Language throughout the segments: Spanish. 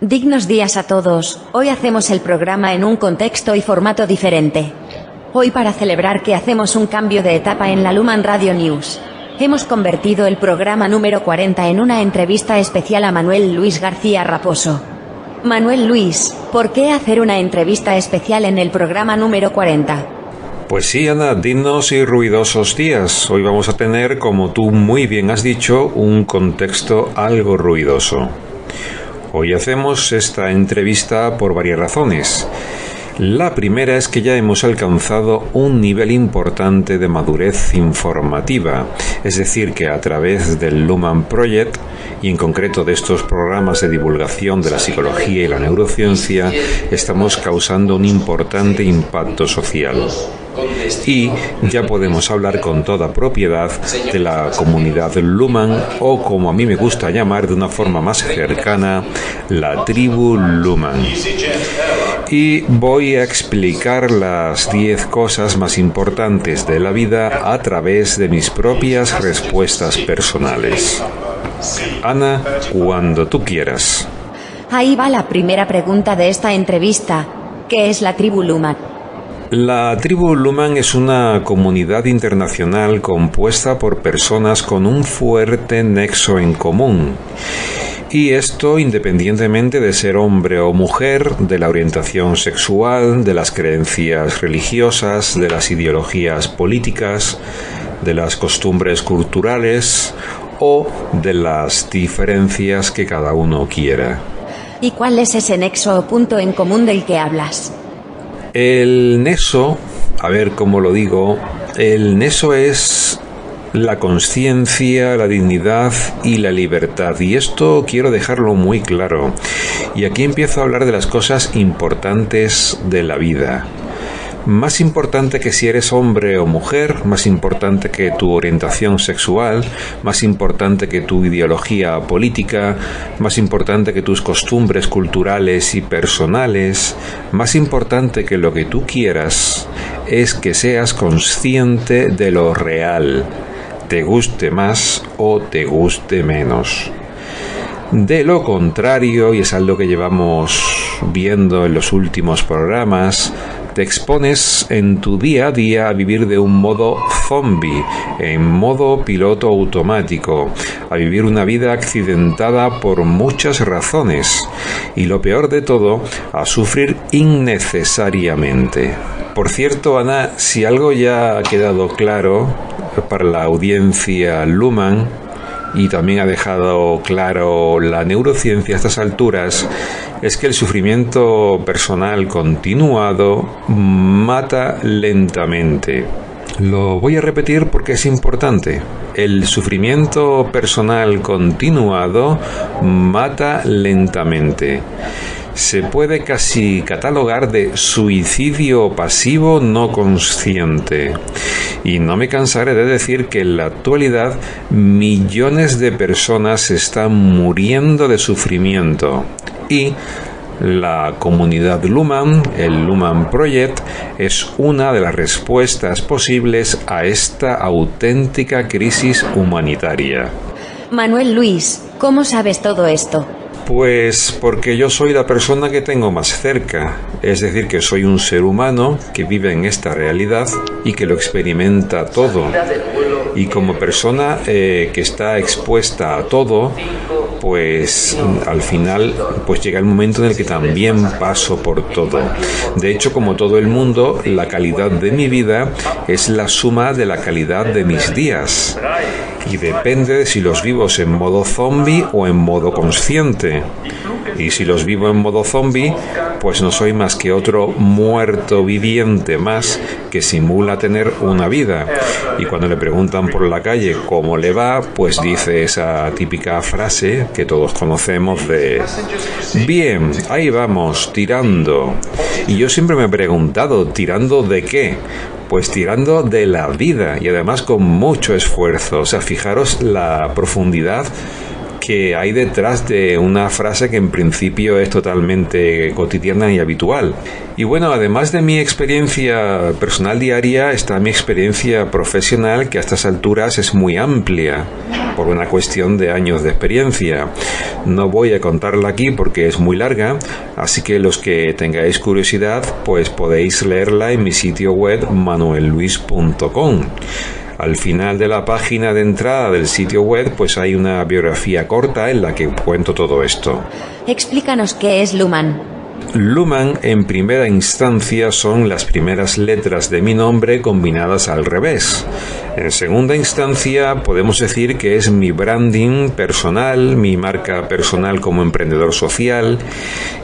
Dignos días a todos. Hoy hacemos el programa en un contexto y formato diferente. Hoy para celebrar que hacemos un cambio de etapa en la Luman Radio News. Hemos convertido el programa número 40 en una entrevista especial a Manuel Luis García Raposo. Manuel Luis, ¿por qué hacer una entrevista especial en el programa número 40? Pues sí, Ana, dignos y ruidosos días. Hoy vamos a tener, como tú muy bien has dicho, un contexto algo ruidoso. Hoy hacemos esta entrevista por varias razones. La primera es que ya hemos alcanzado un nivel importante de madurez informativa, es decir, que a través del Luman Project y en concreto de estos programas de divulgación de la psicología y la neurociencia, estamos causando un importante impacto social y ya podemos hablar con toda propiedad de la comunidad Luman o como a mí me gusta llamar de una forma más cercana, la tribu Luman. Y voy a explicar las 10 cosas más importantes de la vida a través de mis propias respuestas personales. Ana, cuando tú quieras. Ahí va la primera pregunta de esta entrevista. ¿Qué es la tribu Luman? La tribu Luman es una comunidad internacional compuesta por personas con un fuerte nexo en común. Y esto independientemente de ser hombre o mujer, de la orientación sexual, de las creencias religiosas, de las ideologías políticas, de las costumbres culturales o de las diferencias que cada uno quiera. ¿Y cuál es ese nexo o punto en común del que hablas? El neso, a ver cómo lo digo, el neso es la conciencia, la dignidad y la libertad. Y esto quiero dejarlo muy claro. Y aquí empiezo a hablar de las cosas importantes de la vida más importante que si eres hombre o mujer, más importante que tu orientación sexual, más importante que tu ideología política, más importante que tus costumbres culturales y personales, más importante que lo que tú quieras, es que seas consciente de lo real, te guste más o te guste menos. De lo contrario, y es algo que llevamos viendo en los últimos programas, te expones en tu día a día a vivir de un modo zombie, en modo piloto automático, a vivir una vida accidentada por muchas razones y lo peor de todo, a sufrir innecesariamente. Por cierto, Ana, si algo ya ha quedado claro para la audiencia Luman, y también ha dejado claro la neurociencia a estas alturas es que el sufrimiento personal continuado mata lentamente. Lo voy a repetir porque es importante. El sufrimiento personal continuado mata lentamente se puede casi catalogar de suicidio pasivo no consciente. Y no me cansaré de decir que en la actualidad millones de personas están muriendo de sufrimiento. Y la comunidad Luman, el Luman Project, es una de las respuestas posibles a esta auténtica crisis humanitaria. Manuel Luis, ¿cómo sabes todo esto? Pues porque yo soy la persona que tengo más cerca, es decir, que soy un ser humano que vive en esta realidad y que lo experimenta todo. Y como persona eh, que está expuesta a todo, pues al final pues llega el momento en el que también paso por todo. De hecho, como todo el mundo, la calidad de mi vida es la suma de la calidad de mis días. Y depende de si los vivos en modo zombie o en modo consciente. Y si los vivo en modo zombie, pues no soy más que otro muerto viviente más que simula tener una vida. Y cuando le preguntan por la calle cómo le va, pues dice esa típica frase que todos conocemos de bien, ahí vamos, tirando. Y yo siempre me he preguntado, ¿tirando de qué? Pues tirando de la vida y además con mucho esfuerzo. O sea, fijaros la profundidad que hay detrás de una frase que en principio es totalmente cotidiana y habitual. Y bueno, además de mi experiencia personal diaria, está mi experiencia profesional que a estas alturas es muy amplia por una cuestión de años de experiencia. No voy a contarla aquí porque es muy larga, así que los que tengáis curiosidad, pues podéis leerla en mi sitio web manuelluis.com. Al final de la página de entrada del sitio web, pues hay una biografía corta en la que cuento todo esto. Explícanos qué es Luman. Luman en primera instancia son las primeras letras de mi nombre combinadas al revés. En segunda instancia podemos decir que es mi branding personal, mi marca personal como emprendedor social.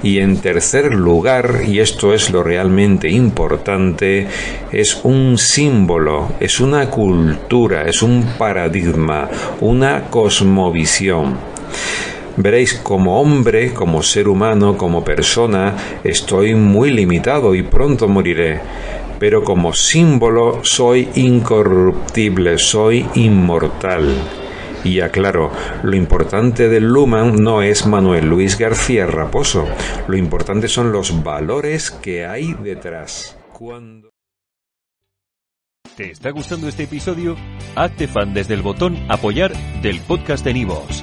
Y en tercer lugar, y esto es lo realmente importante, es un símbolo, es una cultura, es un paradigma, una cosmovisión. Veréis, como hombre, como ser humano, como persona, estoy muy limitado y pronto moriré. Pero como símbolo soy incorruptible, soy inmortal. Y aclaro, lo importante del Luman no es Manuel Luis García Raposo, lo importante son los valores que hay detrás. ¿Te está gustando este episodio? Hazte fan desde el botón apoyar del podcast de Nivos.